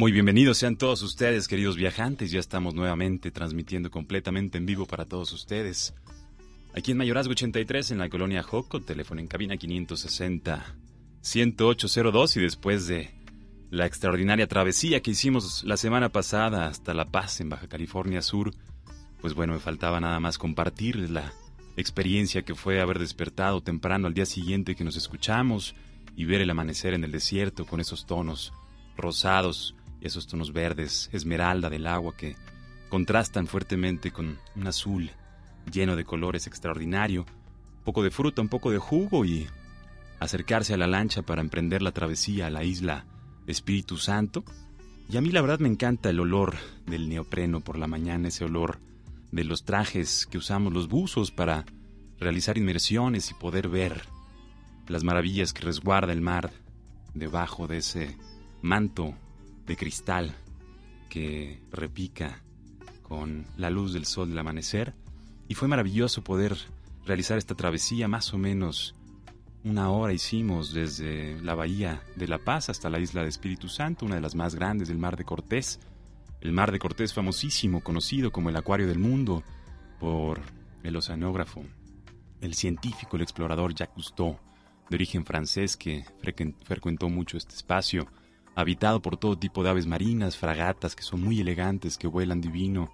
Muy bienvenidos sean todos ustedes, queridos viajantes. Ya estamos nuevamente transmitiendo completamente en vivo para todos ustedes. Aquí en Mayorazgo 83, en la colonia Joco, teléfono en cabina 560 10802 y después de la extraordinaria travesía que hicimos la semana pasada hasta La Paz, en Baja California Sur, pues bueno, me faltaba nada más compartirles la experiencia que fue haber despertado temprano al día siguiente que nos escuchamos y ver el amanecer en el desierto con esos tonos rosados esos tonos verdes, esmeralda del agua que contrastan fuertemente con un azul lleno de colores extraordinario, un poco de fruta, un poco de jugo y acercarse a la lancha para emprender la travesía a la isla Espíritu Santo. Y a mí la verdad me encanta el olor del neopreno por la mañana, ese olor de los trajes que usamos los buzos para realizar inmersiones y poder ver las maravillas que resguarda el mar debajo de ese manto de cristal que repica con la luz del sol del amanecer. Y fue maravilloso poder realizar esta travesía más o menos una hora hicimos desde la bahía de La Paz hasta la isla de Espíritu Santo, una de las más grandes del Mar de Cortés. El Mar de Cortés famosísimo, conocido como el Acuario del Mundo por el oceanógrafo, el científico, el explorador Jacques Cousteau, de origen francés que frecuentó mucho este espacio, habitado por todo tipo de aves marinas, fragatas que son muy elegantes, que vuelan divino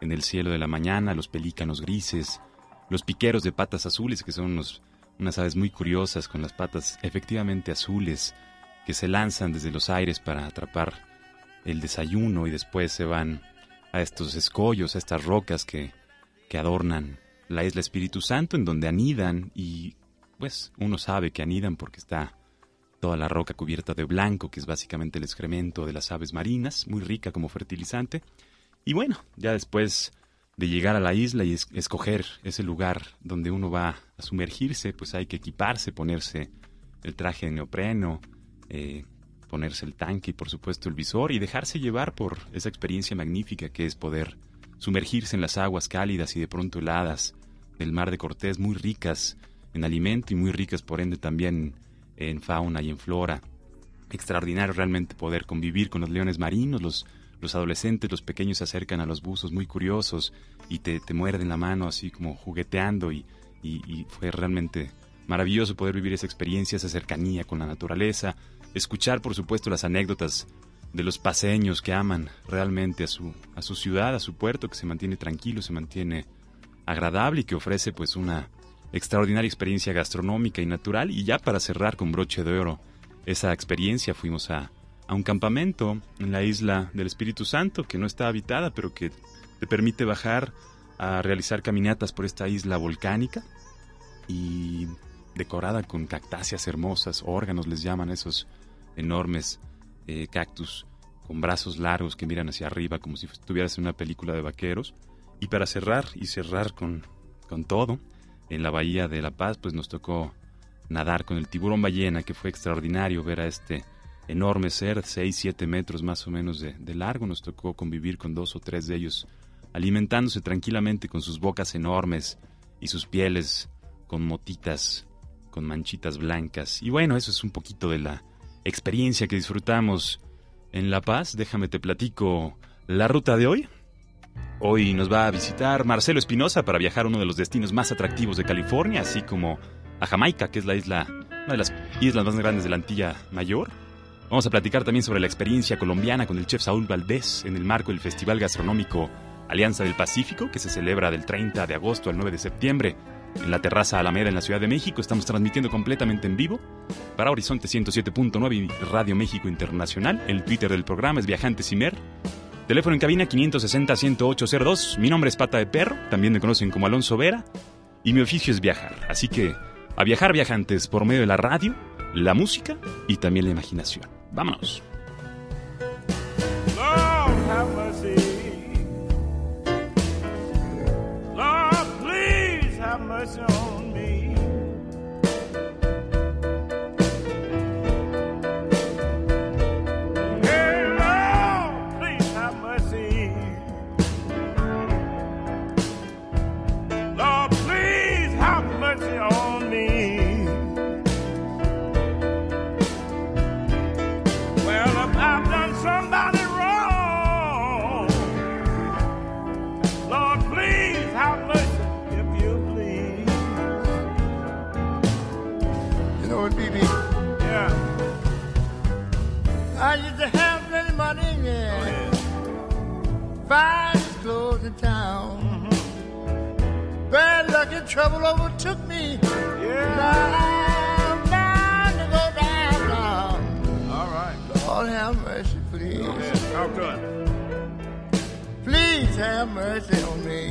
en el cielo de la mañana, los pelícanos grises, los piqueros de patas azules que son unos unas aves muy curiosas con las patas efectivamente azules que se lanzan desde los aires para atrapar el desayuno y después se van a estos escollos, a estas rocas que, que adornan la isla Espíritu Santo, en donde anidan y pues uno sabe que anidan porque está toda la roca cubierta de blanco, que es básicamente el excremento de las aves marinas, muy rica como fertilizante. Y bueno, ya después de llegar a la isla y escoger ese lugar donde uno va a sumergirse, pues hay que equiparse, ponerse el traje de neopreno, eh, ponerse el tanque y por supuesto el visor y dejarse llevar por esa experiencia magnífica que es poder sumergirse en las aguas cálidas y de pronto heladas del mar de Cortés, muy ricas en alimento y muy ricas por ende también en fauna y en flora. Extraordinario realmente poder convivir con los leones marinos, los los adolescentes, los pequeños se acercan a los buzos muy curiosos y te, te muerden la mano así como jugueteando y, y, fue realmente maravilloso poder vivir esa experiencia, esa cercanía con la naturaleza, escuchar por supuesto las anécdotas de los paseños que aman realmente a su, a su ciudad, a su puerto, que se mantiene tranquilo, se mantiene agradable y que ofrece pues una extraordinaria experiencia gastronómica y natural. Y ya para cerrar con broche de oro esa experiencia fuimos a, a un campamento en la isla del Espíritu Santo, que no está habitada, pero que te permite bajar a realizar caminatas por esta isla volcánica y decorada con cactáceas hermosas, órganos les llaman esos enormes eh, cactus con brazos largos que miran hacia arriba como si estuvieras en una película de vaqueros. Y para cerrar y cerrar con, con todo, en la bahía de La Paz pues nos tocó nadar con el tiburón ballena, que fue extraordinario ver a este enorme ser, 6, 7 metros más o menos de, largo. Nos tocó convivir con dos o tres de ellos, alimentándose tranquilamente con sus bocas enormes y sus pieles con motitas, con manchitas blancas. Y bueno, eso es un poquito de la experiencia que disfrutamos en La Paz. Déjame te platico la ruta de hoy. Hoy nos va a visitar Marcelo Espinosa para viajar a uno de los destinos más atractivos de California, así como a Jamaica, que es la isla, una de las islas más grandes de la Antilla Mayor. Vamos a platicar también sobre la experiencia colombiana con el chef Saúl Valdés en el marco del Festival Gastronómico Alianza del Pacífico, que se celebra del 30 de agosto al 9 de septiembre en la terraza Alameda en la Ciudad de México. Estamos transmitiendo completamente en vivo para Horizonte 107.9 y Radio México Internacional. El Twitter del programa es Viajantes Mer. Teléfono en cabina 560-10802. Mi nombre es Pata de Perro, también me conocen como Alonso Vera. Y mi oficio es viajar. Así que a viajar viajantes por medio de la radio la música y también la imaginación. Vámonos. Trouble overtook me. Yeah. I'm bound to go down now. All right. Lord have mercy, please. Go ahead. Talk to him. Please have mercy on me.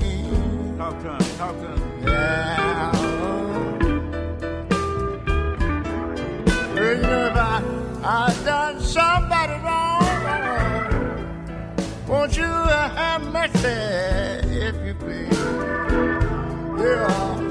Talk to him. Talk to him. Yeah. You know, if I, I done somebody wrong, won't you uh, have mercy if you please? Yeah.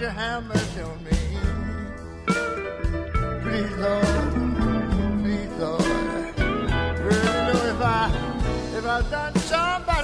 you have mercy on me? Please, Lord, please, Lord. Really, if I if I've done somebody.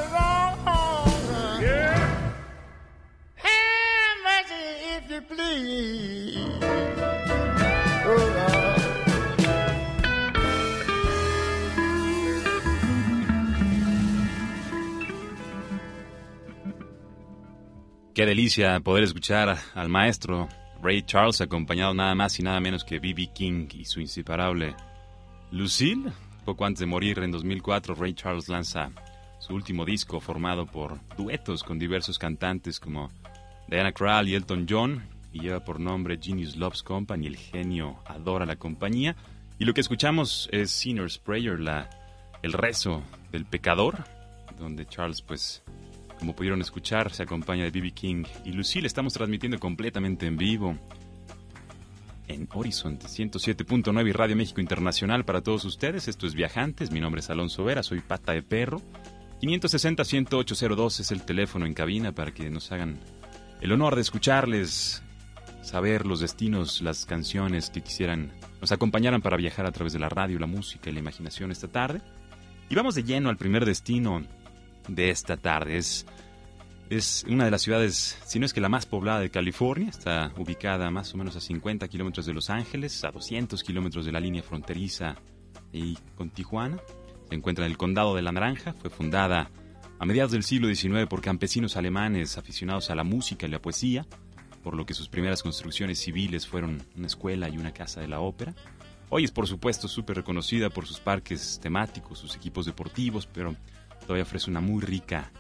Qué delicia poder escuchar al maestro Ray Charles acompañado nada más y nada menos que B.B. King y su inseparable Lucille. Poco antes de morir en 2004, Ray Charles lanza su último disco formado por duetos con diversos cantantes como Diana Krall y Elton John y lleva por nombre Genius Loves Company. El genio adora la compañía. Y lo que escuchamos es Sinner's Prayer, la, el rezo del pecador, donde Charles pues como pudieron escuchar, se acompaña de BB King y Lucille. Estamos transmitiendo completamente en vivo en Horizonte 107.9 y Radio México Internacional para todos ustedes. Esto es Viajantes. Mi nombre es Alonso Vera, soy pata de perro. 560-10802 es el teléfono en cabina para que nos hagan el honor de escucharles, saber los destinos, las canciones que quisieran, nos acompañaran para viajar a través de la radio, la música y la imaginación esta tarde. Y vamos de lleno al primer destino de esta tarde. Es, una de las ciudades, si no es que la más poblada de California, está ubicada más o menos a 50 kilómetros de Los Ángeles, a 200 kilómetros de la línea fronteriza y con Tijuana. Se encuentra en el condado de La Naranja, fue fundada a mediados del siglo XIX por campesinos alemanes aficionados a la música y la poesía. por lo que sus primeras construcciones civiles fueron una escuela y una casa de la ópera. Hoy es por supuesto súper reconocida por sus parques temáticos, sus equipos deportivos, pero todavía ofrece una muy rica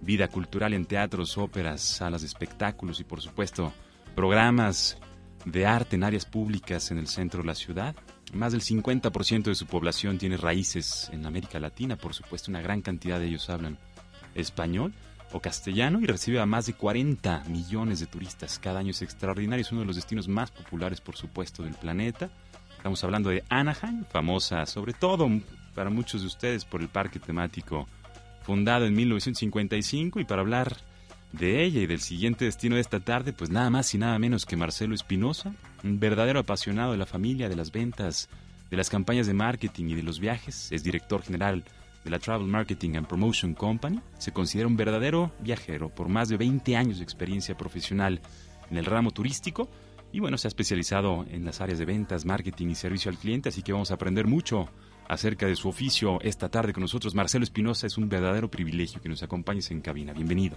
vida cultural en teatros, óperas, salas de espectáculos y por supuesto programas de arte en áreas públicas en el centro de la ciudad. Más del 50% de su población tiene raíces en América Latina, por supuesto una gran cantidad de ellos hablan español o castellano y recibe a más de 40 millones de turistas cada año. Es extraordinario, es uno de los destinos más populares, por supuesto, del planeta. Estamos hablando de Anaheim, famosa sobre todo para muchos de ustedes por el parque temático fundado en 1955 y para hablar de ella y del siguiente destino de esta tarde, pues nada más y nada menos que Marcelo Espinosa, un verdadero apasionado de la familia, de las ventas, de las campañas de marketing y de los viajes, es director general de la Travel Marketing and Promotion Company, se considera un verdadero viajero por más de 20 años de experiencia profesional en el ramo turístico y bueno, se ha especializado en las áreas de ventas, marketing y servicio al cliente, así que vamos a aprender mucho acerca de su oficio esta tarde con nosotros. Marcelo Espinosa, es un verdadero privilegio que nos acompañes en cabina. Bienvenido.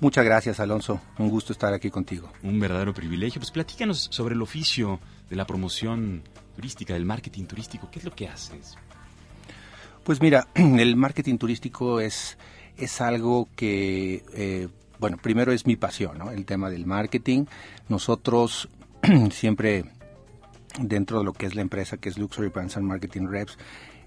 Muchas gracias, Alonso. Un gusto estar aquí contigo. Un verdadero privilegio. Pues platícanos sobre el oficio de la promoción turística, del marketing turístico. ¿Qué es lo que haces? Pues mira, el marketing turístico es, es algo que, eh, bueno, primero es mi pasión, ¿no? El tema del marketing. Nosotros siempre, dentro de lo que es la empresa, que es Luxury Brands and Marketing Reps,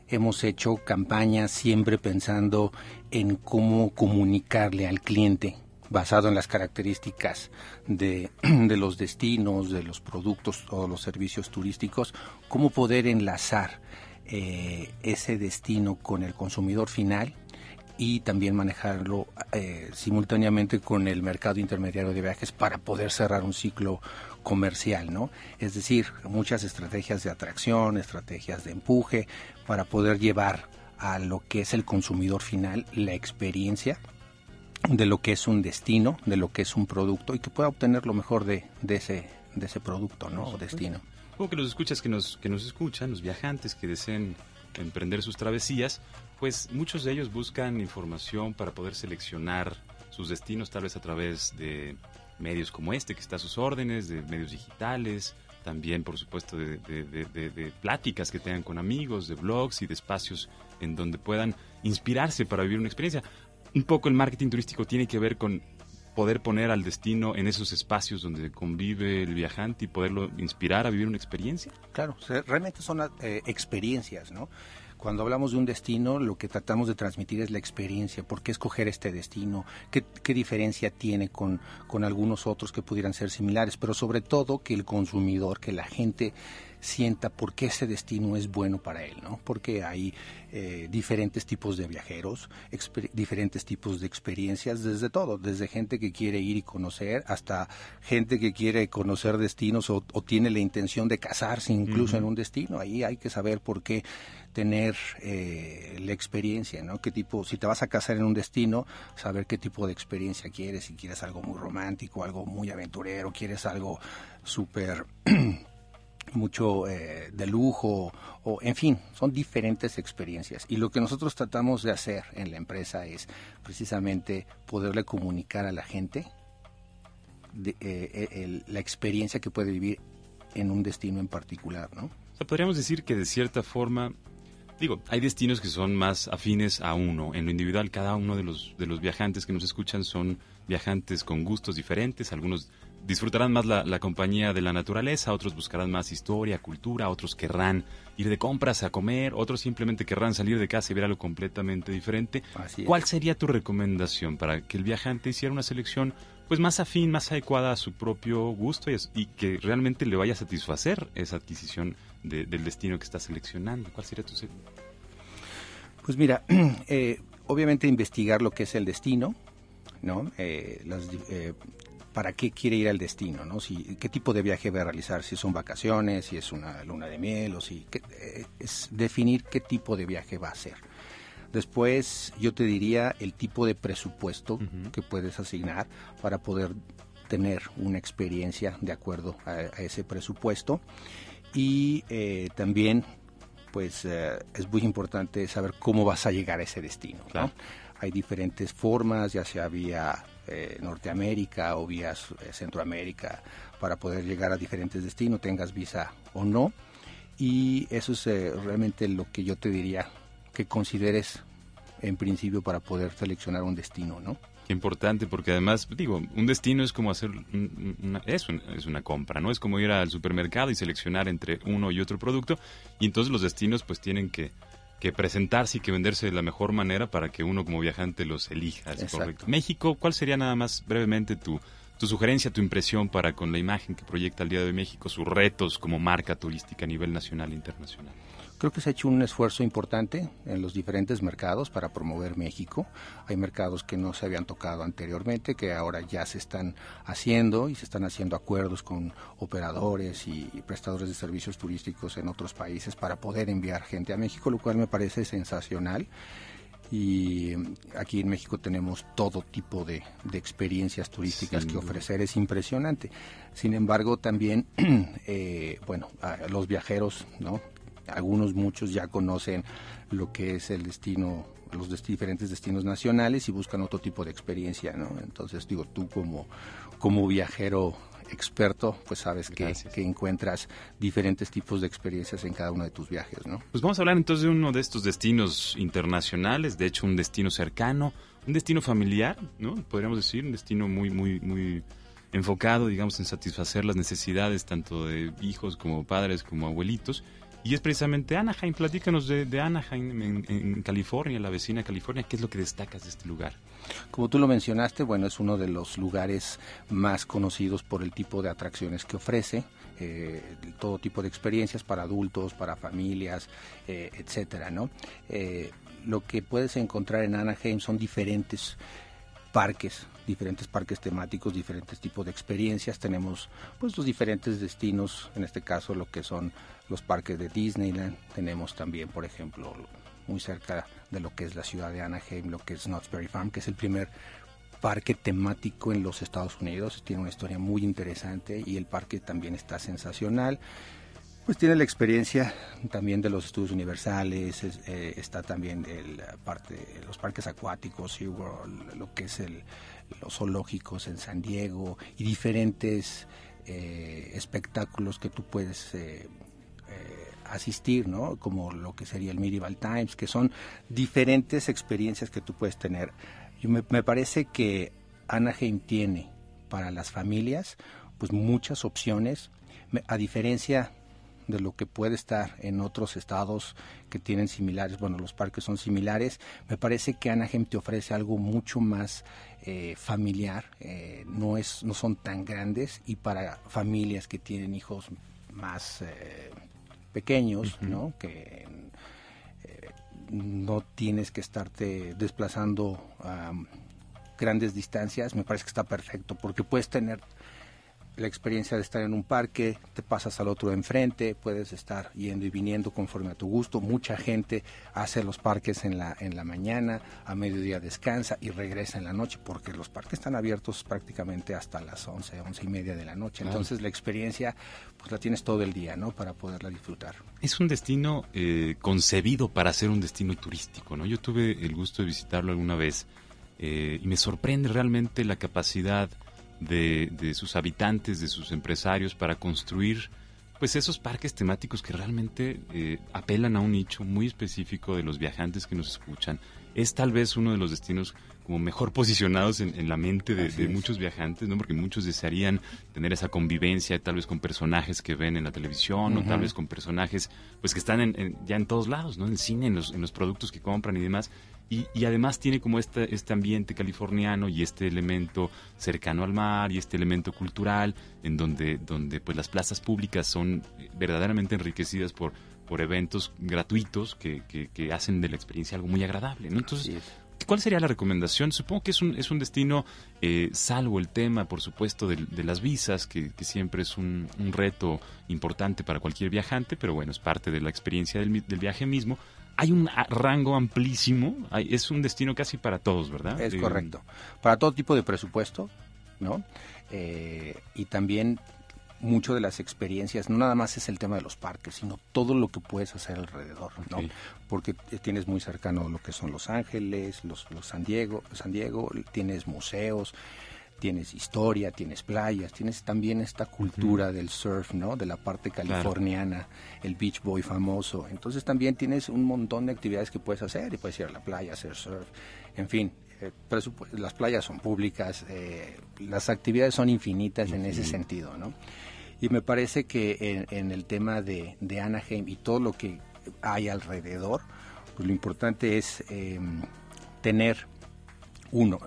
hemos hecho campañas siempre pensando en cómo comunicarle al cliente basado en las características de, de, los destinos, de los productos o los servicios turísticos, cómo poder enlazar eh, ese destino con el consumidor final y también manejarlo eh, simultáneamente con el mercado intermediario de viajes para poder cerrar un ciclo comercial, ¿no? Es decir, muchas estrategias de atracción, estrategias de empuje para poder llevar a lo que es el consumidor final la experiencia de lo que es un destino, de lo que es un producto y que pueda obtener lo mejor de, de ese de ese producto, ¿no? O destino que los escuchas que nos, que nos escuchan, los viajantes que deseen emprender sus travesías, pues muchos de ellos buscan información para poder seleccionar sus destinos, tal vez a través de medios como este, que está a sus órdenes, de medios digitales, también por supuesto de, pláticas que tengan con amigos, de blogs y de espacios en donde puedan inspirarse para vivir una experiencia. Un poco el marketing turístico tiene que ver con poder poner al destino en esos espacios donde convive el viajante y poderlo inspirar a vivir una experiencia? Claro, realmente son eh, experiencias, ¿no? Cuando hablamos de un destino, lo que tratamos de transmitir es la experiencia. ¿Por qué escoger este destino? ¿Qué, qué diferencia tiene con, con algunos otros que pudieran ser similares? Pero sobre todo que el consumidor, que la gente sienta por qué ese destino es bueno para él, ¿no? Porque hay eh, diferentes tipos de viajeros, diferentes tipos de experiencias, desde todo, desde gente que quiere ir y conocer hasta gente que quiere conocer destinos o, tiene la intención de casarse incluso en un destino. Ahí hay que saber por qué tener eh, la experiencia, ¿no? Qué tipo, si te vas a casar en un destino, saber qué tipo de experiencia quieres, si quieres algo muy romántico, algo muy aventurero, quieres algo súper mucho eh, de lujo o en fin son diferentes experiencias. Y lo que nosotros tratamos de hacer en la empresa es precisamente poderle comunicar a la gente de, eh, la experiencia que puede vivir en un destino en particular no podríamos decir que de cierta forma digo hay destinos que son más afines a uno. En lo individual cada uno de los de los viajantes que nos escuchan son viajantes con gustos diferentes. Algunos disfrutarán más la, compañía de la naturaleza, otros buscarán más historia, cultura, otros querrán ir de compras a comer, otros simplemente querrán salir de casa y ver algo completamente diferente. ¿Cuál sería tu recomendación para que el viajante hiciera una selección pues más afín, más adecuada a su propio gusto y, que realmente le vaya a satisfacer esa adquisición del destino que está seleccionando? ¿Cuál sería tu Pues mira, eh, obviamente investigar lo que es el destino, ¿no? Eh, las, eh, para qué quiere ir al destino, ¿no? Si, qué tipo de viaje va a realizar, si son vacaciones, si es una luna de miel o si eh, es definir qué tipo de viaje va a hacer. Después yo te diría el tipo de presupuesto que puedes asignar para poder tener una experiencia de acuerdo a, ese presupuesto y eh, también pues eh, es muy importante saber cómo vas a llegar a ese destino. Hay diferentes formas, ya sea vía eh, Norteamérica o vía eh, Centroamérica para poder llegar a diferentes destinos, tengas visa o no. Y eso es realmente lo que yo te diría que consideres en principio para poder seleccionar un destino, ¿no? Qué importante, porque además, digo, un destino es como hacer una, es una compra, ¿no? Es como ir al supermercado y seleccionar entre uno y otro producto, y entonces los destinos pues tienen que, que presentarse y que venderse de la mejor manera para que uno como viajante los elija. correcto. México, ¿cuál sería nada más brevemente tu, tu sugerencia, tu impresión para con la imagen que proyecta el día de México, sus retos como marca turística a nivel nacional e internacional? Creo que se ha hecho un esfuerzo importante en los diferentes mercados para promover México. Hay mercados que no se habían tocado anteriormente, que ahora ya se están haciendo y se están haciendo acuerdos con operadores y prestadores de servicios turísticos en otros países para poder enviar gente a México, lo cual me parece sensacional y aquí en México tenemos todo tipo de, experiencias turísticas que ofrecer, es impresionante. Sin embargo, también, eh, bueno, los viajeros, ¿no? Algunos, muchos ya conocen lo que es el destino, los diferentes destinos nacionales y buscan otro tipo de experiencia, ¿no? Entonces, digo, tú como, como viajero experto, pues sabes que, que, encuentras diferentes tipos de experiencias en cada uno de tus viajes, ¿no? Pues vamos a hablar entonces de uno de estos destinos internacionales, de hecho un destino cercano, un destino familiar, ¿no? Podríamos decir, un destino muy, muy, muy enfocado, digamos, en satisfacer las necesidades tanto de hijos como padres como abuelitos y es precisamente Anaheim. Platícanos de, Anaheim en, California, la vecina California. ¿Qué es lo que destacas de este lugar? Como tú lo mencionaste, bueno, es uno de los lugares más conocidos por el tipo de atracciones que ofrece. Eh, todo tipo de experiencias para adultos, para familias, eh, etcétera, ¿no? Eh, lo que puedes encontrar en Anaheim son diferentes parques, diferentes parques temáticos, diferentes tipos de experiencias. Tenemos pues los diferentes destinos, en este caso lo que son los parques de Disneyland. Tenemos también, por ejemplo, muy cerca de lo que es la ciudad de Anaheim, lo que es Knott's Berry Farm, que es el primer parque temático en los Estados Unidos. Tiene una historia muy interesante y el parque también está sensacional. Pues tiene la experiencia también de los estudios universales, eh, está también el parte, los parques acuáticos, SeaWorld, lo que es el, los zoológicos en San Diego y diferentes eh, espectáculos que tú puedes eh, asistir, ¿no? Como lo que sería el Medieval Times, que son diferentes experiencias que tú puedes tener. Y me, parece que Anaheim tiene para las familias pues muchas opciones, a diferencia de lo que puede estar en otros estados que tienen similares, bueno, los parques son similares, me parece que Anaheim te ofrece algo mucho más eh, familiar, eh, no, es, no son tan grandes y para familias que tienen hijos más eh, pequeños, ¿no? Que no tienes que estarte desplazando a grandes distancias, me parece que está perfecto porque puedes tener la experiencia de estar en un parque, te pasas al otro de enfrente, puedes estar yendo y viniendo conforme a tu gusto. Mucha gente hace los parques en la, en la mañana, a mediodía descansa y regresa en la noche, porque los parques están abiertos prácticamente hasta las 11, 11 y media de la noche. Entonces la experiencia pues la tienes todo el día, ¿no? Para poderla disfrutar. Es un destino eh, concebido para ser un destino turístico, ¿no? Yo tuve el gusto de visitarlo alguna vez eh, y me sorprende realmente la capacidad de, sus habitantes, de sus empresarios para construir pues esos parques temáticos que realmente eh, apelan a un nicho muy específico de los viajantes que nos escuchan. Es tal vez uno de los destinos como mejor posicionados en, la mente de, muchos viajantes, ¿no? Porque muchos desearían tener esa convivencia, tal vez con personajes que ven en la televisión, o tal vez con personajes pues que están ya en todos lados, ¿no? En el cine, en los, en los productos que compran y demás. Y, además tiene como este, este ambiente californiano y este elemento cercano al mar y este elemento cultural en donde, donde pues las plazas públicas son eh, verdaderamente enriquecidas por, por eventos gratuitos que, que, hacen de la experiencia algo muy agradable. ¿no? Entonces, ¿cuál sería la recomendación? Supongo que es un, es un destino, eh, salvo el tema, por supuesto, de, las visas, que, siempre es un, un, reto importante para cualquier viajante, pero bueno, es parte de la experiencia del, del viaje mismo hay un rango amplísimo, es un destino casi para todos, ¿verdad? Es correcto. Para todo tipo de presupuesto, ¿no? Eh, y también mucho de las experiencias, no nada más es el tema de los parques, sino todo lo que puedes hacer alrededor, ¿no? Porque tienes muy cercano lo que son Los Ángeles, los, los San Diego, San Diego, tienes museos, tienes historia, tienes playas, tienes también esta cultura del surf, ¿no? De la parte californiana, el beach boy famoso. Entonces también tienes un montón de actividades que puedes hacer y puedes ir a la playa, hacer surf, en fin. Eh, las playas son públicas, eh, las actividades son infinitas en ese sentido, ¿no? Y me parece que en, el tema de, Anaheim y todo lo que hay alrededor, pues lo importante es em, tener uno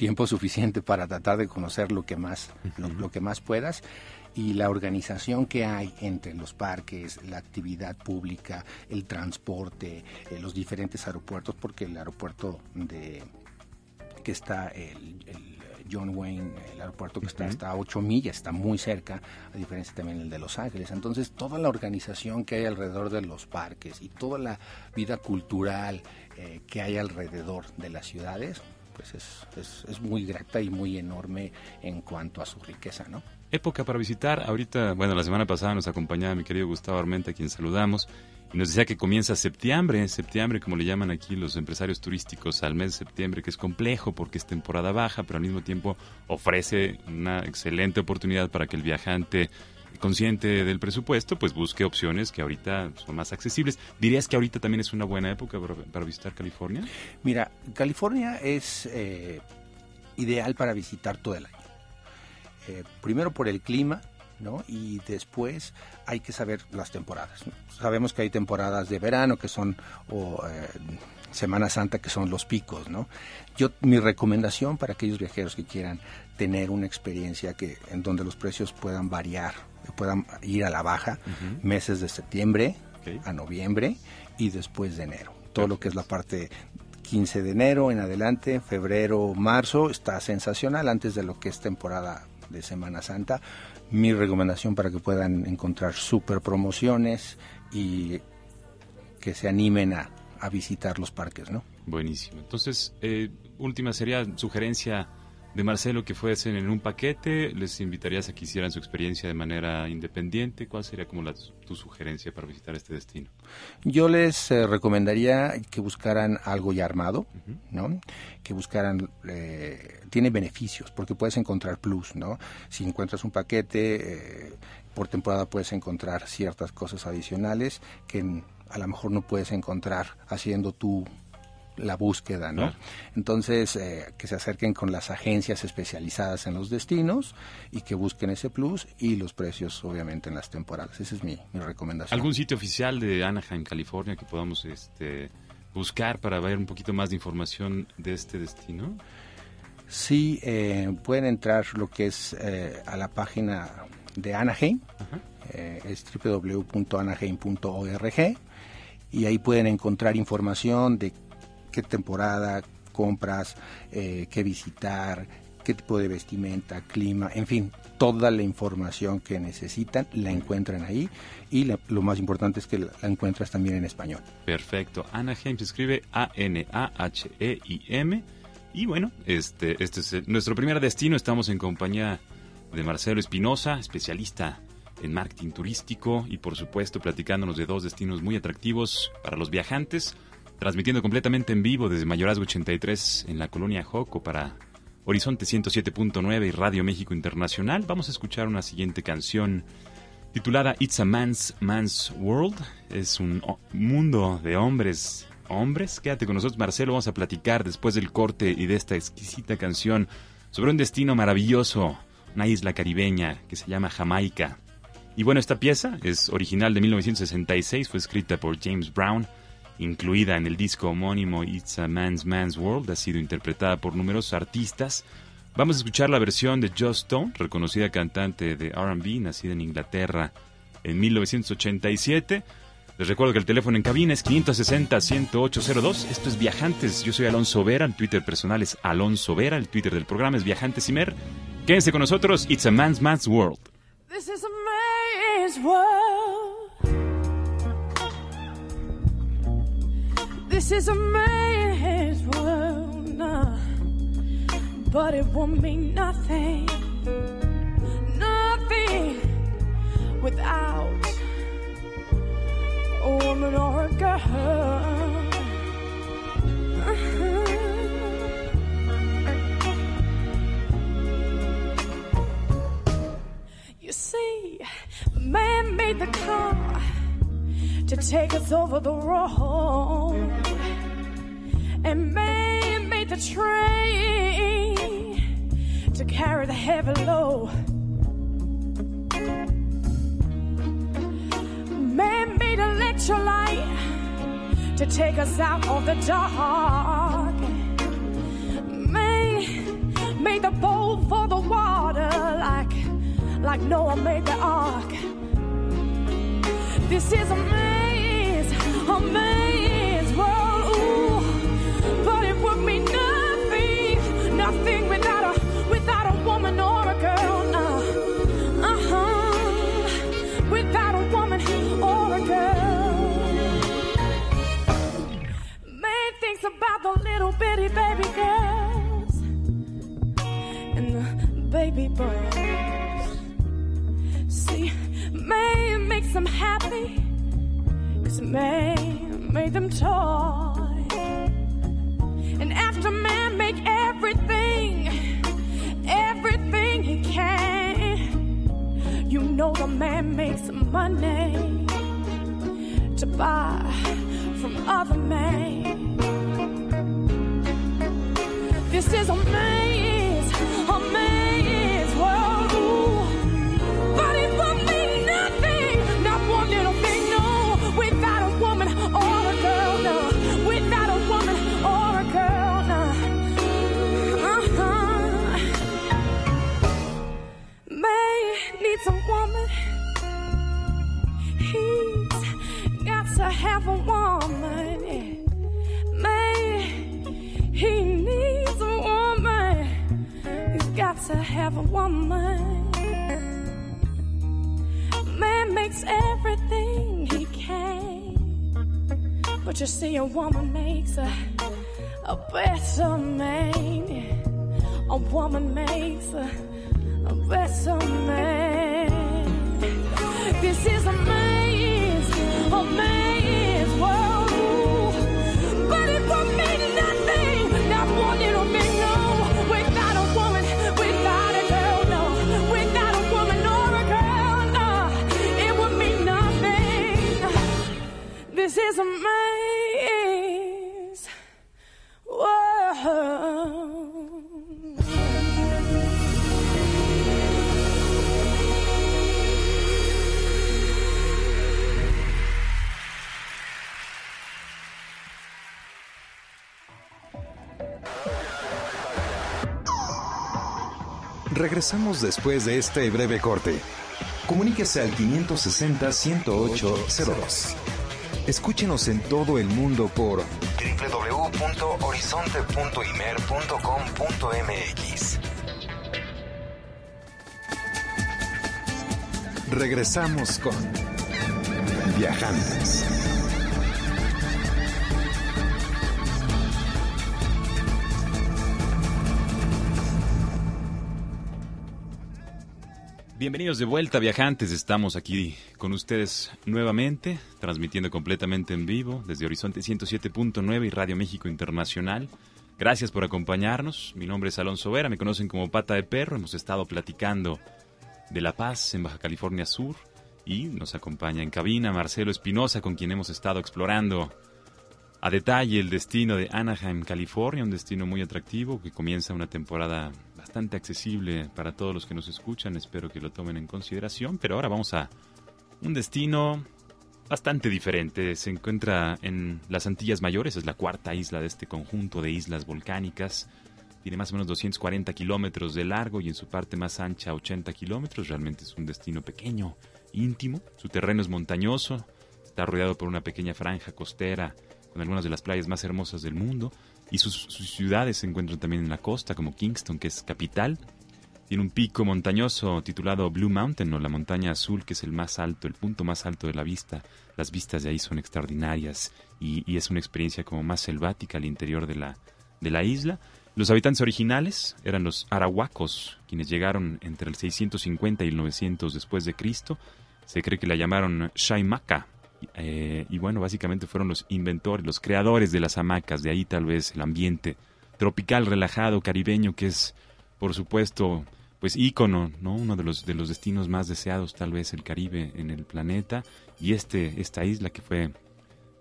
tiempo suficiente para tratar de conocer lo que más lo, que más puedas. Y la organización que hay entre los parques, la actividad pública, el transporte, eh, los diferentes aeropuertos, porque el aeropuerto de que está el, John Wayne, el aeropuerto que está hasta 8 millas, está muy cerca, a diferencia también el de Los Ángeles. Entonces, toda la organización que hay alrededor de los parques y toda la vida cultural eh, que hay alrededor de las ciudades, pues es, es, muy grata y muy enorme en cuanto a su riqueza, ¿no? Época para visitar, ahorita, bueno, la semana pasada nos acompañaba mi querido Gustavo Armenta, a quien saludamos, nos decía que comienza septiembre, septiembre como le llaman aquí los empresarios turísticos al mes de septiembre, que es complejo porque es temporada baja, pero al mismo tiempo ofrece una excelente oportunidad para que el viajante consciente del presupuesto, pues busque opciones que ahorita son más accesibles. ¿Dirías que ahorita también es una buena época para, visitar California? Mira, California es eh, ideal para visitar todo el año. Eh, primero por el clima, ¿no? Y después hay que saber las temporadas. Sabemos que hay temporadas de verano que son o eh, Semana Santa que son los picos, ¿no? Yo mi recomendación para aquellos viajeros que quieran tener una experiencia que en donde los precios puedan variar puedan ir a la baja meses de septiembre a noviembre y después de enero. Todo lo que es la parte 15 de enero en adelante, febrero, marzo, está sensacional antes de lo que es temporada de Semana Santa. Mi recomendación para que puedan encontrar super promociones y que se animen a, visitar los parques, ¿no? Buenísimo. Entonces, eh, última sería sugerencia de Marcelo que fuesen en un paquete, les invitarías a que hicieran su experiencia de manera independiente. ¿Cuál sería como la, tu sugerencia para visitar este destino? Yo les eh, recomendaría que buscaran algo ya armado, ¿no? Que buscaran, eh, tiene beneficios porque puedes encontrar plus, ¿no? Si encuentras un paquete, eh, por temporada puedes encontrar ciertas cosas adicionales que a lo mejor no puedes encontrar haciendo tu la búsqueda, ¿no? Entonces, eh, que se acerquen con las agencias especializadas en los destinos y que busquen ese plus y los precios, obviamente, en las temporadas. Esa es mi, recomendación. ¿Algún sitio oficial de Anaheim, California, que podamos este, buscar para ver un poquito más de información de este destino? Sí, eh, pueden entrar lo que es eh, a la página de Anaheim, es www.anaheim.org y ahí pueden encontrar información de qué temporada compras, eh, qué visitar, qué tipo de vestimenta, clima, en fin, toda la información que necesitan la encuentran ahí y lo más importante es que la, encuentras también en español. Perfecto. Anaheim se escribe A-N-A-H-E-I-M. Y bueno, este, este es nuestro primer destino. Estamos en compañía de Marcelo Espinosa, especialista en marketing turístico y por supuesto platicándonos de dos destinos muy atractivos para los viajantes transmitiendo completamente en vivo desde Mayorazgo 83 en la colonia Joco para Horizonte 107.9 y Radio México Internacional. Vamos a escuchar una siguiente canción titulada It's a Man's Man's World. Es un mundo de hombres. Hombres, quédate con nosotros, Marcelo. Vamos a platicar después del corte y de esta exquisita canción sobre un destino maravilloso, una isla caribeña que se llama Jamaica. Y bueno, esta pieza es original de 1966, fue escrita por James Brown incluida en el disco homónimo It's a Man's Man's World, ha sido interpretada por numerosos artistas. Vamos a escuchar la versión de Joss Stone, reconocida cantante de RB, nacida en Inglaterra en 1987. Les recuerdo que el teléfono en cabina es 560-10802. Esto es Viajantes. Yo soy Alonso Vera. El Twitter personal es Alonso Vera. El Twitter del programa es Viajantes Imer. Quédense con nosotros. It's a Man's Man's World. This is a man's world. This is a man's world, nah. but it won't mean nothing, nothing without a woman or a girl. You see, man made the car to take us over the road and man made the train to carry the heavy load. Man made electrolyte to take us out of the dark. Man made the bowl for the water like like Noah made the ark. This is a man about the little bitty baby girls and the baby boys. See, man makes them happy, cause man made them toy. And after man make everything, everything he can, you know the man makes money to buy from other men. This is a man's, a man's to have a woman. Man makes everything he can. But you see, a woman makes a, a better man. A woman makes a, a better man. This is a man's, Regresamos después de este breve corte. Comuníquese al 560-108-02. Escúchenos en todo el mundo por www.horizonte.imer.com.mx. Regresamos con Viajantes. Bienvenidos de vuelta, viajantes. Estamos aquí con ustedes nuevamente, transmitiendo completamente en vivo desde Horizonte 107.9 y Radio México Internacional. Gracias por acompañarnos. Mi nombre es Alonso Vera, me conocen como Pata de Perro. Hemos estado platicando de La Paz en Baja California Sur y nos acompaña en cabina Marcelo Espinosa, con quien hemos estado explorando a detalle el destino de Anaheim, California, un destino muy atractivo que comienza una temporada bastante accesible para todos los que nos escuchan. Espero que lo tomen en consideración. Pero ahora vamos a un destino bastante diferente. Se encuentra en las Antillas Mayores, es la cuarta isla de este conjunto de islas volcánicas. Tiene más o menos 240 kilómetros de largo y en su parte más ancha 80 kilómetros. Realmente es un destino pequeño, íntimo. Su terreno es montañoso. Está rodeado por una pequeña franja costera con algunas de las playas más hermosas del mundo. Y sus, ciudades se encuentran también en la costa, como Kingston, que es capital. Tiene un pico montañoso titulado Blue Mountain, o la montaña azul, que es el más alto, el punto más alto de la vista. Las vistas de ahí son extraordinarias y, y es una experiencia como más selvática al interior de la, de la isla. Los habitantes originales eran los arahuacos, quienes llegaron entre el 650 y el 900 después de Cristo. Se cree que la llamaron Shaimaka. Eh, y bueno, básicamente fueron los inventores, los creadores de las hamacas. De ahí tal vez el ambiente tropical, relajado, caribeño, que es, por supuesto, pues ícono, ¿no? Uno de los, de los destinos más deseados, tal vez el Caribe en el planeta. Y este, esta isla que fue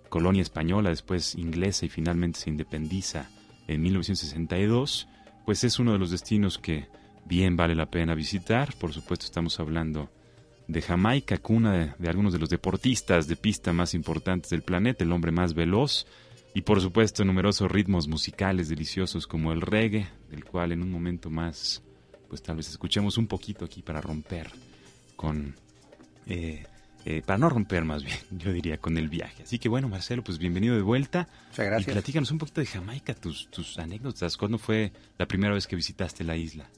colonia española, después inglesa y finalmente se independiza en 1962, pues es uno de los destinos que bien vale la pena visitar. Por supuesto estamos hablando de Jamaica, cuna de, algunos de los deportistas de pista más importantes del planeta, el hombre más veloz, y por supuesto numerosos ritmos musicales deliciosos como el reggae, del cual en un momento más, pues tal vez escuchemos un poquito aquí para romper con... Eh, eh, para no romper más bien, yo diría, con el viaje. Así que bueno, Marcelo, pues bienvenido de vuelta. Muchas gracias. Y platícanos un poquito de Jamaica, tus, tus anécdotas. ¿Cuándo fue la primera vez que visitaste la isla?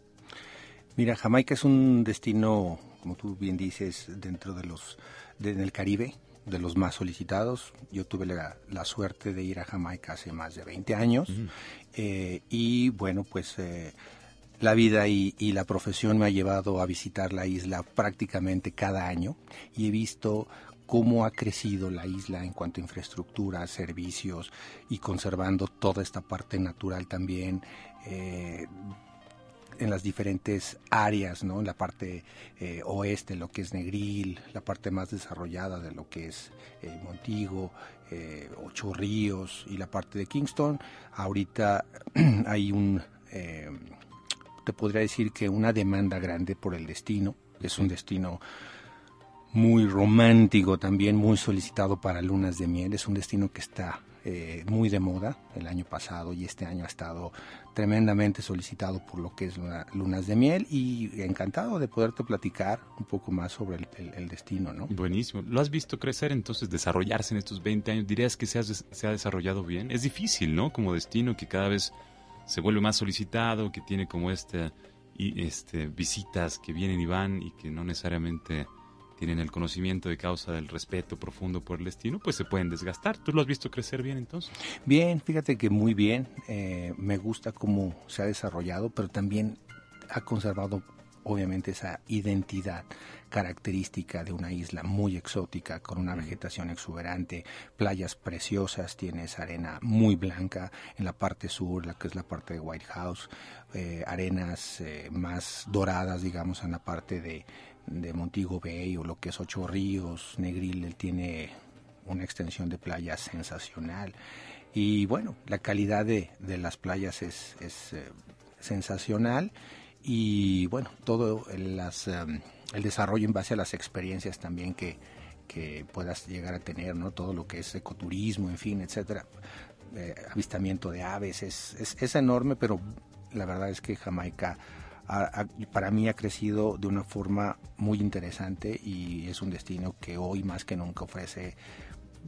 Mira, Jamaica es un destino, como tú bien dices, dentro de los, del Caribe, de los más solicitados. Yo tuve la, suerte de ir a Jamaica hace más de 20 años eh, y bueno, pues eh, la vida y, la profesión me ha llevado a visitar la isla prácticamente cada año y he visto cómo ha crecido la isla en cuanto a infraestructura, servicios y conservando toda esta parte natural también. Eh, en las diferentes áreas, ¿no? En la parte eh, oeste, lo que es Negril, la parte más desarrollada de lo que es eh, Montigo, Ocho Ríos y la parte de Kingston. Ahorita hay un te podría decir que una demanda grande por el destino. Es un destino muy romántico también, muy solicitado para lunas de miel. Es un destino que está eh, muy de moda el año pasado y este año ha estado tremendamente solicitado por lo que es lunas de miel y encantado de poderte platicar un poco más sobre el, destino, ¿no? Buenísimo. ¿Lo has visto crecer entonces, desarrollarse en estos 20 años? ¿Dirías que se ha, desarrollado bien? Es difícil, ¿no? Como destino que cada vez se vuelve más solicitado, que tiene como este, este visitas que vienen y van y que no necesariamente tienen el conocimiento de causa del respeto profundo por el destino, pues se pueden desgastar. ¿Tú lo has visto crecer bien entonces? Bien, fíjate que muy bien. Eh, me gusta cómo se ha desarrollado, pero también ha conservado obviamente esa identidad característica de una isla muy exótica, con una vegetación exuberante, playas preciosas, tienes arena muy blanca en la parte sur, la que es la parte de White House, eh, arenas eh, más doradas, digamos, en la parte de, de Montigo Bay o lo que es Ocho Ríos, Negril, tiene una extensión de playas sensacional. Y bueno, la calidad de, de las playas es, es eh, sensacional y bueno, todo las, em, el desarrollo en base a las experiencias también que, que puedas llegar a tener, ¿no? Todo lo que es ecoturismo, en fin, etcétera. Eh, avistamiento de aves, es, es, es, enorme, pero la verdad es que Jamaica para mí ha crecido de una forma muy interesante y es un destino que hoy más que nunca ofrece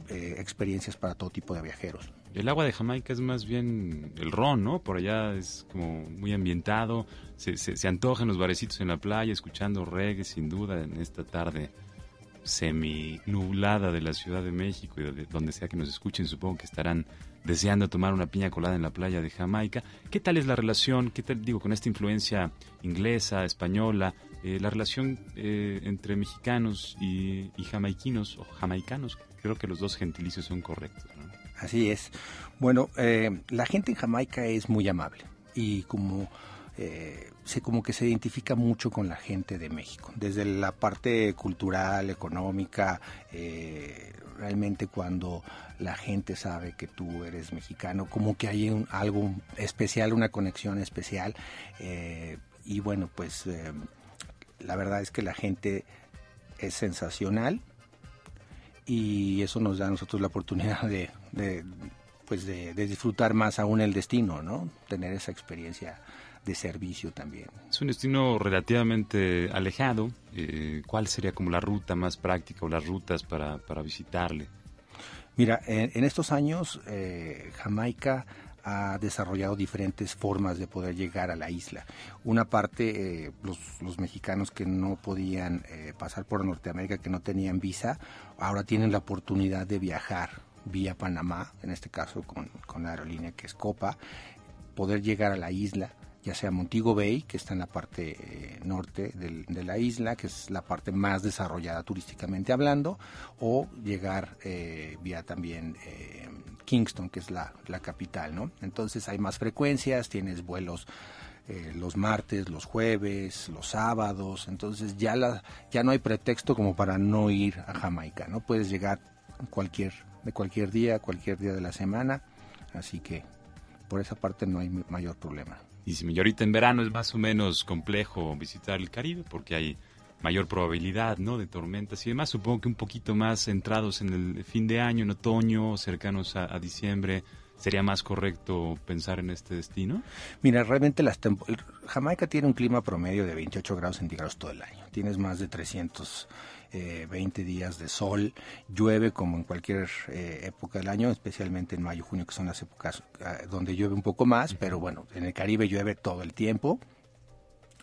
eh, experiencias para todo tipo de viajeros. El agua de Jamaica es más bien el ron, ¿no? Por allá es como muy ambientado, se, se, antojan los barecitos en la playa, escuchando reggae sin duda en esta tarde semi nublada de la Ciudad de México y de donde sea que nos escuchen, supongo que estarán deseando tomar una piña colada en la playa de Jamaica. ¿Qué tal es la relación, qué tal digo, con esta influencia inglesa, española, eh, la relación eh, entre mexicanos y, y jamaiquinos o jamaicanos? Creo que los dos gentilicios son correctos. ¿no? Así es. Bueno, eh, la gente en Jamaica es muy amable y como eh, se como que se identifica mucho con la gente de México, desde la parte cultural, económica, eh, realmente cuando la gente sabe que tú eres mexicano, como que hay algo especial, una conexión especial y bueno, pues la verdad es que la gente es sensacional y eso nos da a nosotros la oportunidad de, pues de, disfrutar más aún el destino, ¿no? Tener esa experiencia de servicio también. Es un destino relativamente alejado. Eh, ¿Cuál sería como la ruta más práctica o las rutas para, para visitarle? Mira, en, estos años eh, Jamaica ha desarrollado diferentes formas de poder llegar a la isla. Una parte, eh, los, los, mexicanos que no podían eh, pasar por Norteamérica, que no tenían visa, ahora tienen la oportunidad de viajar vía Panamá, en este caso con, con la aerolínea que es Copa, poder llegar a la isla ya sea Montego Bay, que está en la parte eh, norte de la isla, que es la parte más desarrollada turísticamente hablando, o llegar eh, vía también eh, Kingston, que es la, capital, ¿no? Entonces hay más frecuencias, tienes vuelos los martes, los jueves, los sábados, entonces ya, la, ya no hay pretexto como para no ir a Jamaica, ¿no? Puedes llegar cualquier, de cualquier día, cualquier día de la semana, así que por esa parte no hay mayor problema. Y si ahorita en verano es más o menos complejo visitar el Caribe porque hay mayor probabilidad, ¿no? De tormentas y demás. Supongo que un poquito más centrados en el fin de año, en otoño, cercanos a, diciembre. ¿Sería más correcto pensar en este destino? Mira, realmente las Jamaica tiene un clima promedio de 28 grados centígrados todo el año. Tienes más de 300 20 días de sol, llueve como en cualquier eh, época del año, especialmente en mayo, junio, que son las épocas ah, donde llueve un poco más, pero bueno, en el Caribe llueve todo el tiempo.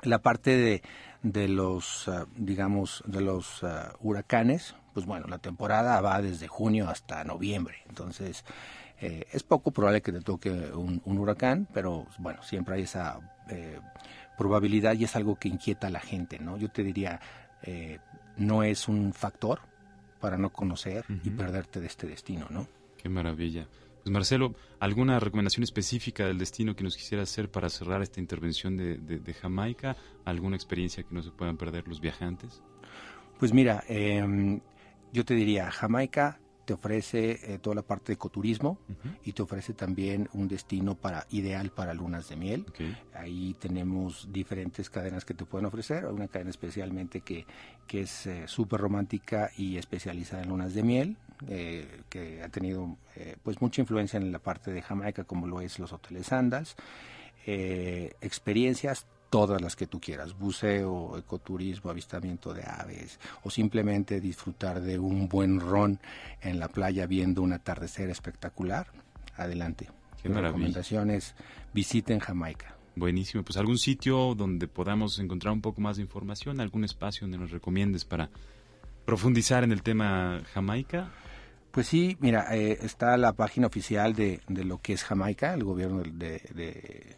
La parte de, de los, ah, digamos, de los ah, huracanes, pues bueno, la temporada va desde junio hasta noviembre, entonces eh, es poco probable que te toque un, huracán, pero bueno, siempre hay esa eh, probabilidad y es algo que inquieta a la gente, ¿no? Yo te diría, eh, no es un factor para no conocer y perderte de este destino, ¿no? Qué maravilla. Pues Marcelo, ¿alguna recomendación específica del destino que nos quisiera hacer para cerrar esta intervención de, Jamaica? ¿Alguna experiencia que no se puedan perder los viajantes? Pues mira, em, yo te diría, Jamaica te ofrece eh, toda la parte de ecoturismo y te ofrece también un destino para ideal para lunas de miel. Ahí tenemos diferentes cadenas que te pueden ofrecer. Una cadena especialmente que, que es eh, súper romántica y especializada en lunas de miel, eh, que ha tenido pues mucha influencia en la parte de Jamaica, como lo es los hoteles Sandals. experiencias todas las que tú quieras, buceo, ecoturismo, avistamiento de aves o simplemente disfrutar de un buen ron en la playa viendo un atardecer espectacular, adelante. Qué maravilla. Recomendaciones, visiten Jamaica. Buenísimo, pues algún sitio donde podamos encontrar un poco más de información, algún espacio donde nos recomiendes para profundizar en el tema Jamaica. Pues sí, mira, eh, está la página oficial de, de, lo que es Jamaica, el gobierno de de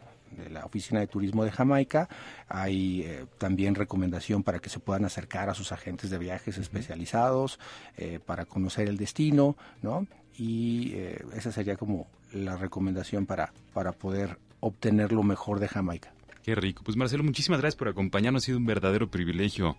la Oficina de Turismo de Jamaica. Hay eh, también recomendación para que se puedan acercar a sus agentes de viajes especializados eh, para conocer el destino, ¿no? Y eh, esa sería como la recomendación para, para poder obtener lo mejor de Jamaica. Qué rico. Pues Marcelo, muchísimas gracias por acompañarnos. Ha sido un verdadero privilegio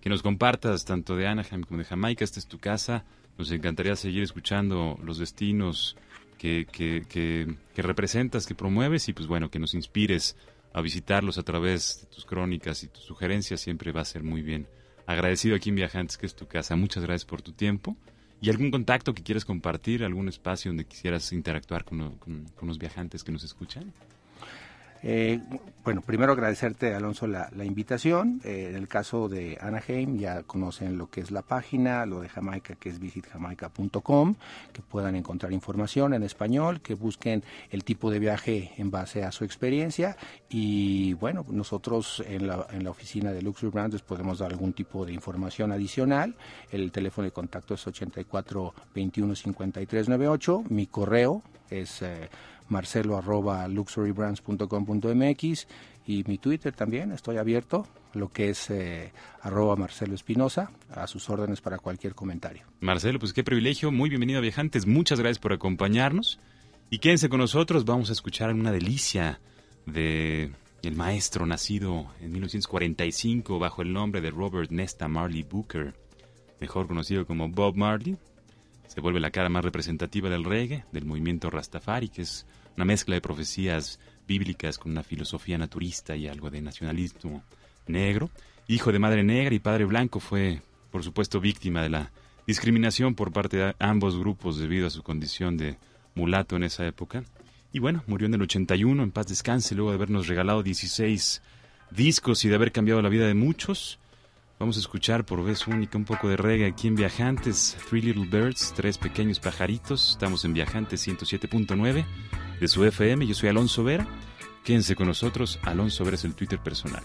que nos compartas tanto de Anaheim como de Jamaica. Esta es tu casa. Nos encantaría seguir escuchando los destinos que, que, representas, que promueves y pues bueno, que nos inspires a visitarlos a través de tus crónicas y tus sugerencias siempre va a ser muy bien. Agradecido aquí en Viajantes, que es tu casa. Muchas gracias por tu tiempo. ¿Y algún contacto que quieras compartir? ¿Algún espacio donde quisieras interactuar con los viajantes que nos escuchan? Eh, bueno, primero agradecerte, Alonso, la, invitación. Eh, en el caso de Anaheim, ya conocen lo que es la página, lo de Jamaica, que es visitjamaica.com, que puedan encontrar información en español, que busquen el tipo de viaje en base a su experiencia. Y bueno, nosotros en la, en la oficina de Luxury Brands podemos dar algún tipo de información adicional. El teléfono de contacto es 84 21 53 98. Mi correo es. Eh, marcelo arroba y mi Twitter también, estoy abierto, lo que es eh, arroba Marcelo Espinosa, a sus órdenes para cualquier comentario. Marcelo, pues qué privilegio, muy bienvenido a Viajantes, muchas gracias por acompañarnos y quédense con nosotros, vamos a escuchar una delicia de el maestro nacido en 1945 bajo el nombre de Robert Nesta Marley Booker, mejor conocido como Bob Marley, se vuelve la cara más representativa del reggae, del movimiento Rastafari, que es una mezcla de profecías bíblicas con una filosofía naturista y algo de nacionalismo negro. Hijo de madre negra y padre blanco, fue, por supuesto, víctima de la discriminación por parte de ambos grupos debido a su condición de mulato en esa época. Y bueno, murió en el 81, en paz descanse, luego de habernos regalado 16 discos y de haber cambiado la vida de muchos. Vamos a escuchar por vez única un poco de reggae aquí en Viajantes, Three Little Birds, tres pequeños pajaritos. Estamos en Viajantes 107.9 de su FM. Yo soy Alonso Vera. Quédense con nosotros. Alonso Vera es el Twitter personal.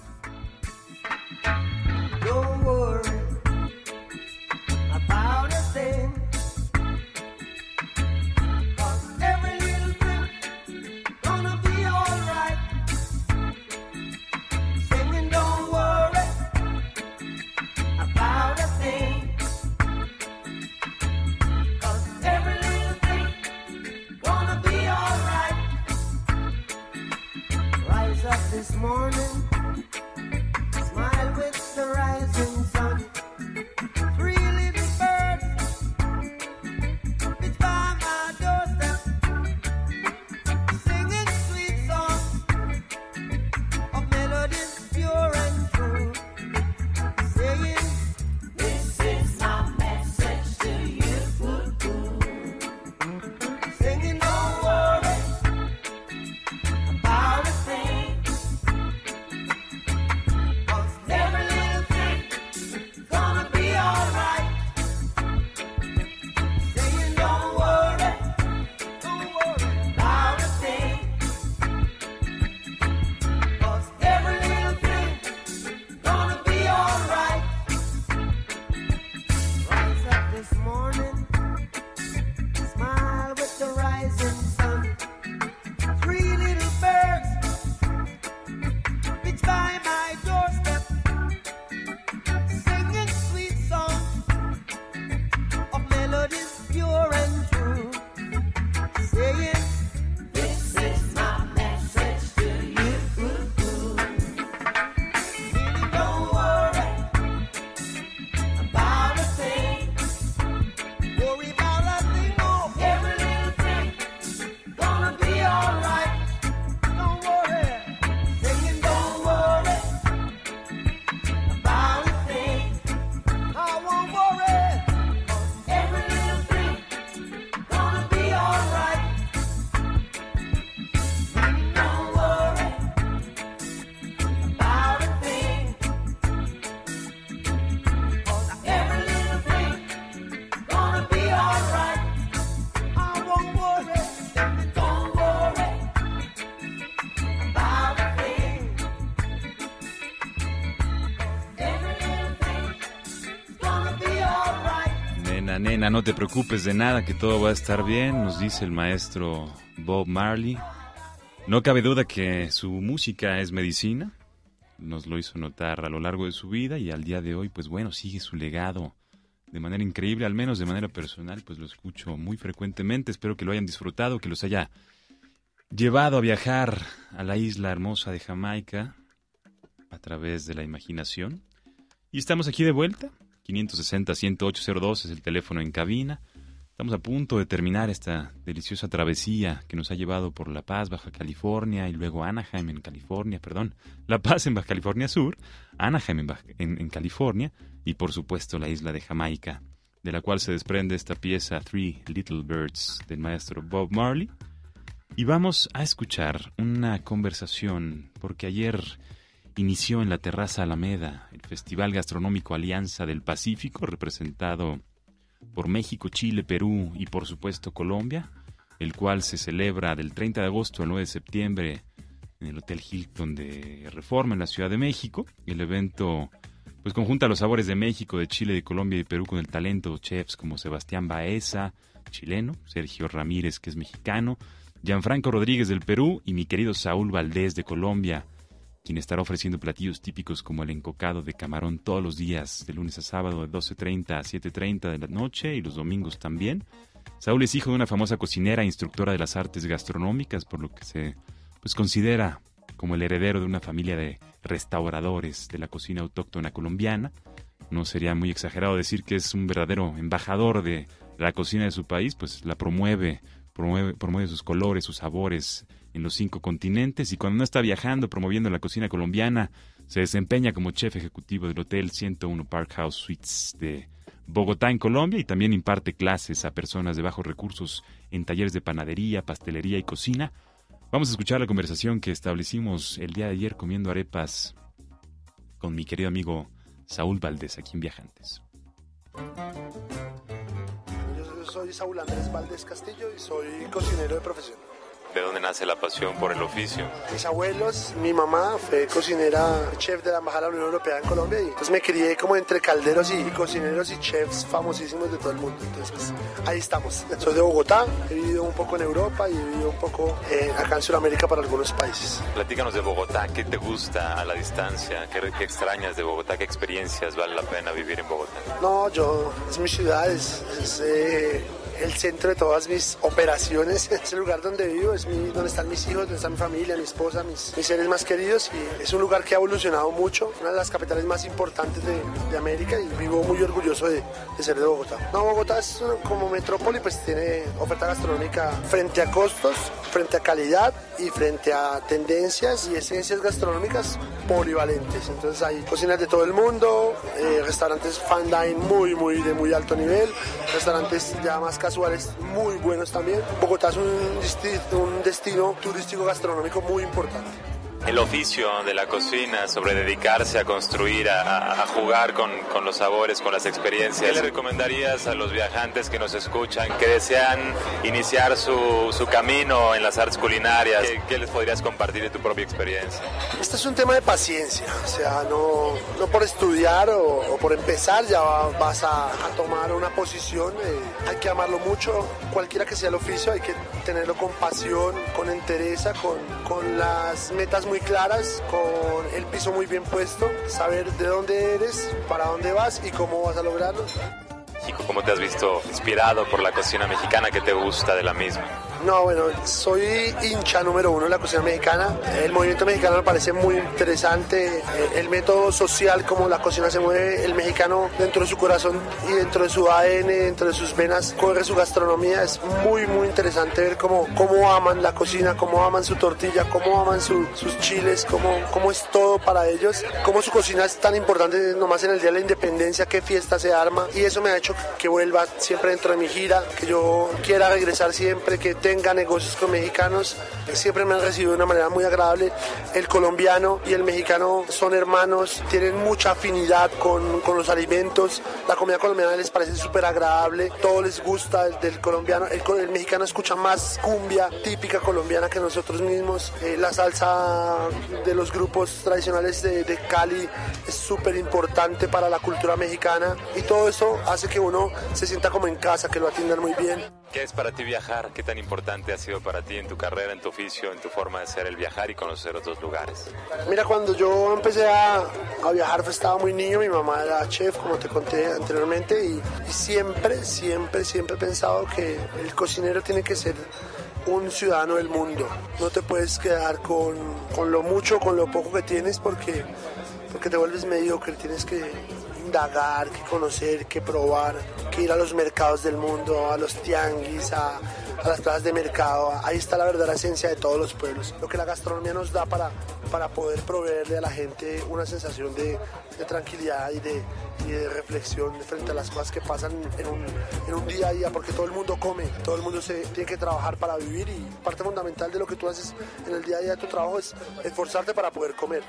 No te preocupes de nada, que todo va a estar bien, nos dice el maestro Bob Marley. No cabe duda que su música es medicina, nos lo hizo notar a lo largo de su vida y al día de hoy, pues bueno, sigue su legado de manera increíble, al menos de manera personal, pues lo escucho muy frecuentemente, espero que lo hayan disfrutado, que los haya llevado a viajar a la isla hermosa de Jamaica a través de la imaginación. Y estamos aquí de vuelta, 560-10802 es el teléfono en cabina. Estamos a punto de terminar esta deliciosa travesía que nos ha llevado por La Paz, Baja California, y luego Anaheim en California, perdón, La Paz en Baja California Sur, Anaheim en, en California, y por supuesto la isla de Jamaica, de la cual se desprende esta pieza Three Little Birds del maestro Bob Marley. Y vamos a escuchar una conversación, porque ayer inició en la Terraza Alameda el Festival Gastronómico Alianza del Pacífico, representado por México, Chile, Perú y por supuesto Colombia, el cual se celebra del 30 de agosto al 9 de septiembre en el Hotel Hilton de Reforma en la Ciudad de México. El evento pues conjunta los sabores de México, de Chile, de Colombia y Perú con el talento de chefs como Sebastián Baeza, chileno, Sergio Ramírez, que es mexicano, Gianfranco Rodríguez del Perú y mi querido Saúl Valdés de Colombia, quien estará ofreciendo platillos típicos como el encocado de camarón todos los días, de lunes a sábado de 12.30 a 7.30 de la noche y los domingos también. Saúl es hijo de una famosa cocinera e instructora de las artes gastronómicas, por lo que se pues, considera como el heredero de una familia de restauradores de la cocina autóctona colombiana. No sería muy exagerado decir que es un verdadero embajador de la cocina de su país, pues la promueve, promueve, promueve sus colores, sus sabores en los cinco continentes y cuando no está viajando promoviendo la cocina colombiana, se desempeña como chef ejecutivo del Hotel 101 Park House Suites de Bogotá, en Colombia, y también imparte clases a personas de bajos recursos en talleres de panadería, pastelería y cocina. Vamos a escuchar la conversación que establecimos el día de ayer comiendo arepas con mi querido amigo Saúl Valdés, aquí en Viajantes. Yo soy Saúl Andrés Valdés Castillo y soy cocinero de profesión. ¿De dónde nace la pasión por el oficio? Mis abuelos, mi mamá fue cocinera, chef de la Embajada de la Unión Europea en Colombia y entonces me crié como entre calderos y cocineros y chefs famosísimos de todo el mundo. Entonces pues, ahí estamos. Soy de Bogotá, he vivido un poco en Europa y he vivido un poco eh, acá en Sudamérica para algunos países. Platícanos de Bogotá, ¿qué te gusta a la distancia? ¿Qué, qué extrañas de Bogotá? ¿Qué experiencias vale la pena vivir en Bogotá? No, yo, es mi ciudad, es, es, eh, el centro de todas mis operaciones, es el lugar donde vivo, es mi, donde están mis hijos, donde está mi familia, mi esposa, mis, mis seres más queridos y es un lugar que ha evolucionado mucho, una de las capitales más importantes de, de América y vivo muy orgulloso de, de ser de Bogotá. No, Bogotá es como metrópoli, pues tiene oferta gastronómica frente a costos, frente a calidad y frente a tendencias y esencias gastronómicas polivalentes. Entonces hay cocinas de todo el mundo, eh, restaurantes fan dine muy, muy de muy alto nivel, restaurantes ya más muy buenos también. Bogotá es un, un destino turístico gastronómico muy importante. El oficio de la cocina, sobre dedicarse a construir, a, a jugar con, con, los sabores, con las experiencias. ¿Qué le recomendarías a los viajantes que nos escuchan, que desean iniciar su, su camino en las artes culinarias? ¿Qué, ¿Qué, les podrías compartir de tu propia experiencia? Este es un tema de paciencia, o sea, no, no por estudiar o, o por empezar ya vas a, a tomar una posición, eh, hay que amarlo mucho, cualquiera que sea el oficio, hay que tenerlo con pasión, con entereza, con, con las metas muy claras, con el piso muy bien puesto, saber de dónde eres, para dónde vas y cómo vas a lograrlo. Chico, ¿cómo te has visto inspirado por la cocina mexicana? ¿Qué te gusta de la misma? No, bueno, soy hincha número uno de la cocina mexicana. El movimiento mexicano me parece muy interesante. El método social, como la cocina se mueve, el mexicano dentro de su corazón y dentro de su ADN, dentro de sus venas, corre su gastronomía. Es muy, muy interesante ver cómo, cómo aman la cocina, cómo aman su tortilla, cómo aman su, sus chiles, cómo, cómo es todo para ellos, cómo su cocina es tan importante nomás en el Día de la Independencia, qué fiesta se arma. Y eso me ha hecho que vuelva siempre dentro de mi gira, que yo quiera regresar siempre, que tenga negocios con mexicanos. Siempre me han recibido de una manera muy agradable. El colombiano y el mexicano son hermanos, tienen mucha afinidad con, con los alimentos. La comida colombiana les parece súper agradable, todo les gusta el, del colombiano. El, el, mexicano escucha más cumbia típica colombiana que nosotros mismos. Eh, la salsa de los grupos tradicionales de, de Cali es súper importante para la cultura mexicana y todo eso hace que uno se sienta como en casa, que lo atiendan muy bien. ¿Qué es para ti viajar? ¿Qué tan importante ha sido para ti en tu carrera, en tu oficio, en tu forma de ser el viajar y conocer otros lugares? Mira, cuando yo empecé a, a viajar pues, estaba muy niño, mi mamá era chef, como te conté anteriormente, y, y siempre, siempre, siempre he pensado que el cocinero tiene que ser un ciudadano del mundo. No te puedes quedar con, con lo mucho, con lo poco que tienes porque, porque te vuelves mediocre, tienes que indagar, que conocer, que probar, que ir a los mercados del mundo, a los tianguis, a, a las plazas de mercado. Ahí está la verdadera esencia de todos los pueblos. Lo que la gastronomía nos da para, para poder proveerle a la gente una sensación de, tranquilidad y de, y de, reflexión frente a las cosas que pasan en un, en un, día a día, porque todo el mundo come, todo el mundo se tiene que trabajar para vivir y parte fundamental de lo que tú haces en el día a día de tu trabajo es esforzarte para poder comer.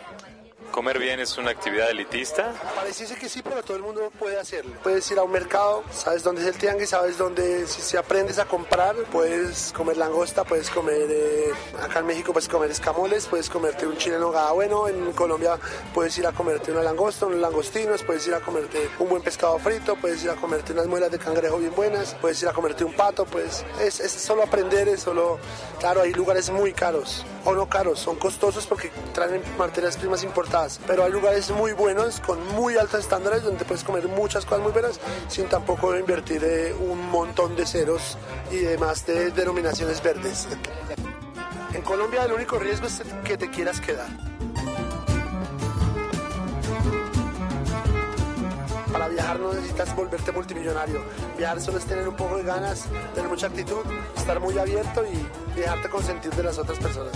¿Comer bien es una actividad elitista? Pareciese que sí, pero todo el mundo puede hacerlo. Puedes ir a un mercado, sabes dónde es el tianguis, sabes dónde, si, si aprendes a comprar, puedes comer langosta, puedes comer, eh, acá en México puedes comer escamoles, puedes comerte un chile en hogada bueno, en Colombia puedes ir a comerte una langosta, unos langostinos, puedes ir a comerte un buen pescado frito, puedes ir a comerte unas muelas de cangrejo bien buenas, puedes ir a comerte un pato, pues es, es solo aprender, es solo, claro, hay lugares muy caros, o no caros, son costosos porque traen materias primas importadas pero hay lugares muy buenos con muy altos estándares donde puedes comer muchas cosas muy buenas sin tampoco invertir eh, un montón de ceros y demás de denominaciones verdes. En Colombia el único riesgo es que te quieras quedar. Para viajar no necesitas volverte multimillonario. Viajar solo es tener un poco de ganas, tener mucha actitud, estar muy abierto y dejarte consentir de las otras personas.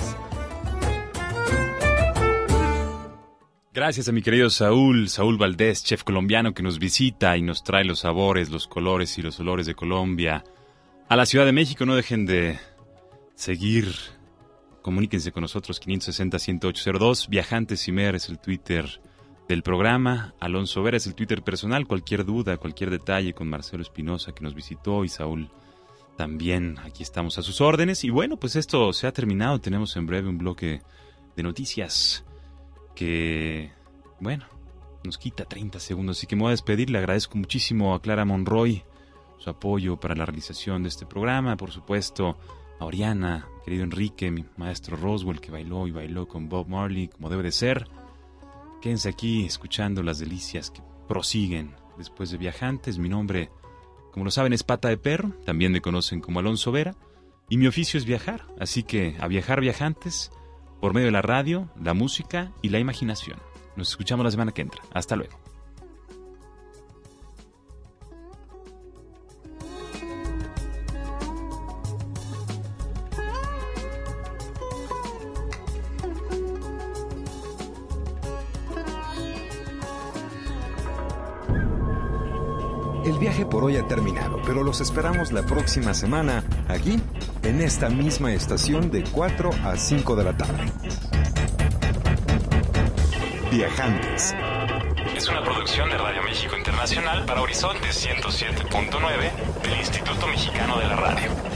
Gracias a mi querido Saúl, Saúl Valdés, chef colombiano que nos visita y nos trae los sabores, los colores y los olores de Colombia. A la Ciudad de México no dejen de seguir. Comuníquense con nosotros 560-10802. Viajantes Mer es el Twitter del programa. Alonso Vera es el Twitter personal. Cualquier duda, cualquier detalle con Marcelo Espinosa que nos visitó y Saúl también. Aquí estamos a sus órdenes. Y bueno, pues esto se ha terminado. Tenemos en breve un bloque de noticias que, bueno, nos quita 30 segundos. Así que me voy a despedir. Le agradezco muchísimo a Clara Monroy su apoyo para la realización de este programa. Por supuesto, a Oriana, querido Enrique, mi maestro Roswell, que bailó y bailó con Bob Marley como debe de ser. Quédense aquí escuchando las delicias que prosiguen después de Viajantes. Mi nombre, como lo saben, es Pata de Perro. También me conocen como Alonso Vera. Y mi oficio es viajar. Así que a viajar viajantes por medio de la radio, la música y la imaginación. Nos escuchamos la semana que entra. Hasta luego. El viaje por hoy ha terminado, pero los esperamos la próxima semana aquí, en esta misma estación de 4 a 5 de la tarde. Viajantes. Es una producción de Radio México Internacional para Horizonte 107.9 del Instituto Mexicano de la Radio.